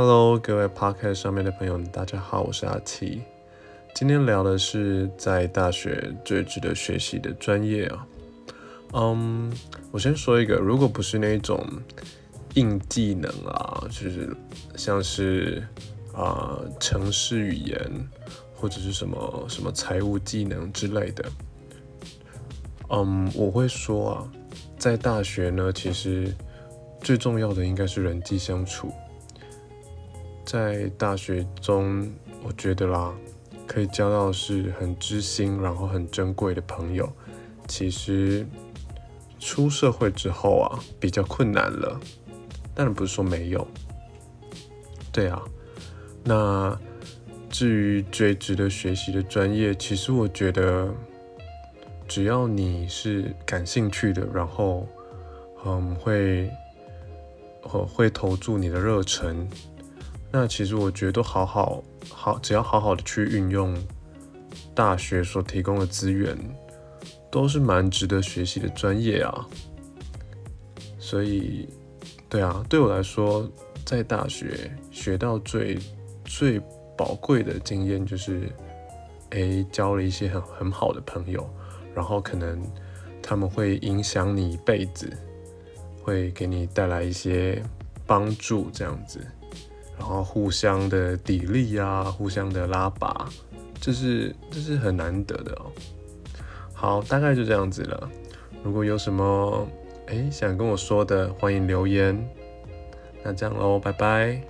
Hello，各位 Podcast 上面的朋友，大家好，我是阿七。今天聊的是在大学最值得学习的专业啊。嗯，我先说一个，如果不是那种硬技能啊，就是像是啊城市语言或者是什么什么财务技能之类的，嗯，我会说啊，在大学呢，其实最重要的应该是人际相处。在大学中，我觉得啦，可以交到是很知心，然后很珍贵的朋友。其实出社会之后啊，比较困难了。当然不是说没有。对啊，那至于最值得学习的专业，其实我觉得，只要你是感兴趣的，然后嗯会，会投注你的热忱。那其实我觉得都好好好，只要好好的去运用大学所提供的资源，都是蛮值得学习的专业啊。所以，对啊，对我来说，在大学学到最最宝贵的经验就是，诶，交了一些很很好的朋友，然后可能他们会影响你一辈子，会给你带来一些帮助，这样子。然后互相的砥砺啊，互相的拉拔，这是这是很难得的哦。好，大概就这样子了。如果有什么哎想跟我说的，欢迎留言。那这样喽，拜拜。